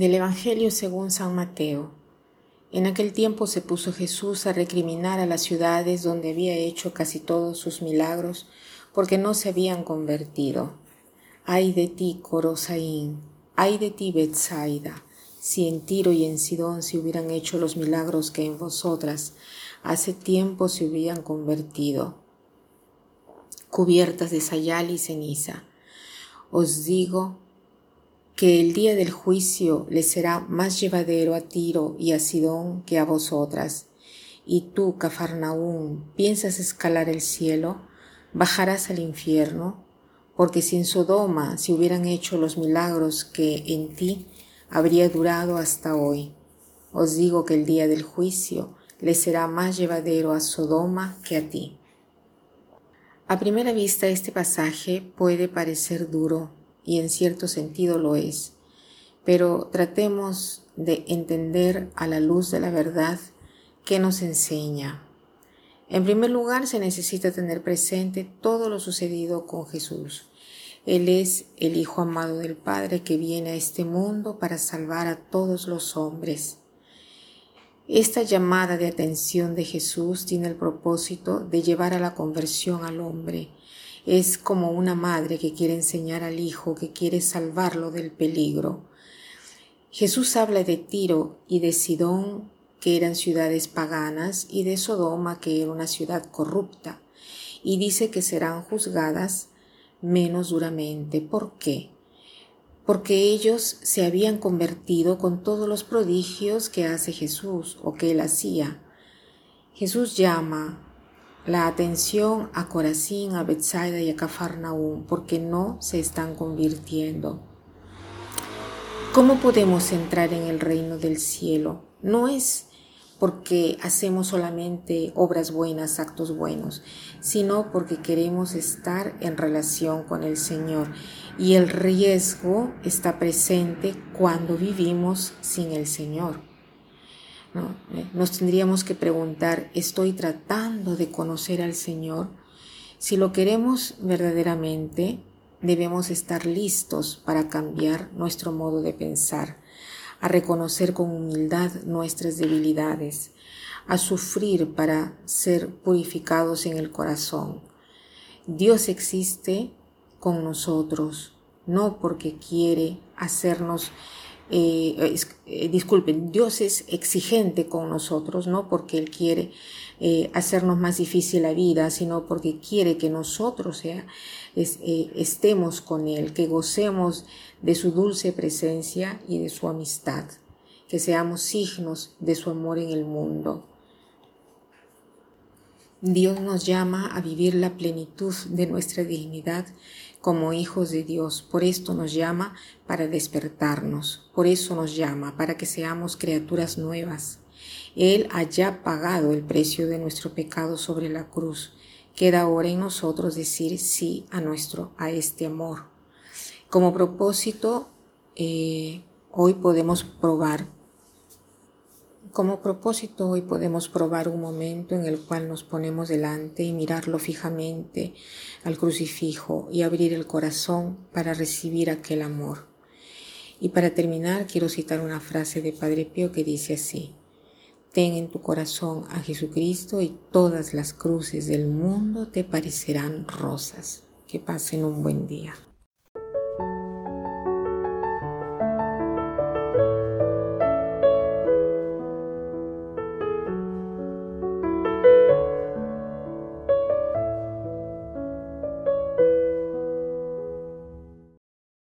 Del Evangelio según San Mateo. En aquel tiempo se puso Jesús a recriminar a las ciudades donde había hecho casi todos sus milagros, porque no se habían convertido. Ay de ti, Corosaín, ay de ti, Betsaida, si en Tiro y en Sidón se hubieran hecho los milagros que en vosotras hace tiempo se hubieran convertido, cubiertas de sayal y ceniza. Os digo que el día del juicio le será más llevadero a Tiro y a Sidón que a vosotras. Y tú, Cafarnaún, piensas escalar el cielo, bajarás al infierno, porque si en Sodoma se hubieran hecho los milagros que en ti habría durado hasta hoy. Os digo que el día del juicio le será más llevadero a Sodoma que a ti. A primera vista este pasaje puede parecer duro y en cierto sentido lo es, pero tratemos de entender a la luz de la verdad que nos enseña. En primer lugar, se necesita tener presente todo lo sucedido con Jesús. Él es el Hijo amado del Padre que viene a este mundo para salvar a todos los hombres. Esta llamada de atención de Jesús tiene el propósito de llevar a la conversión al hombre es como una madre que quiere enseñar al hijo, que quiere salvarlo del peligro. Jesús habla de Tiro y de Sidón, que eran ciudades paganas, y de Sodoma, que era una ciudad corrupta, y dice que serán juzgadas menos duramente. ¿Por qué? Porque ellos se habían convertido con todos los prodigios que hace Jesús o que él hacía. Jesús llama la atención a Corazín, a Bethsaida y a Cafarnaúm, porque no se están convirtiendo. ¿Cómo podemos entrar en el reino del cielo? No es porque hacemos solamente obras buenas, actos buenos, sino porque queremos estar en relación con el Señor. Y el riesgo está presente cuando vivimos sin el Señor. Eh, nos tendríamos que preguntar, ¿estoy tratando de conocer al Señor? Si lo queremos verdaderamente, debemos estar listos para cambiar nuestro modo de pensar, a reconocer con humildad nuestras debilidades, a sufrir para ser purificados en el corazón. Dios existe con nosotros, no porque quiere hacernos eh, eh, disculpen, Dios es exigente con nosotros, no porque Él quiere eh, hacernos más difícil la vida, sino porque quiere que nosotros sea, estemos con Él, que gocemos de su dulce presencia y de su amistad, que seamos signos de su amor en el mundo. Dios nos llama a vivir la plenitud de nuestra dignidad como hijos de Dios. Por esto nos llama para despertarnos. Por eso nos llama para que seamos criaturas nuevas. Él haya pagado el precio de nuestro pecado sobre la cruz. Queda ahora en nosotros decir sí a nuestro, a este amor. Como propósito, eh, hoy podemos probar como propósito hoy podemos probar un momento en el cual nos ponemos delante y mirarlo fijamente al crucifijo y abrir el corazón para recibir aquel amor. Y para terminar quiero citar una frase de Padre Pío que dice así, Ten en tu corazón a Jesucristo y todas las cruces del mundo te parecerán rosas. Que pasen un buen día.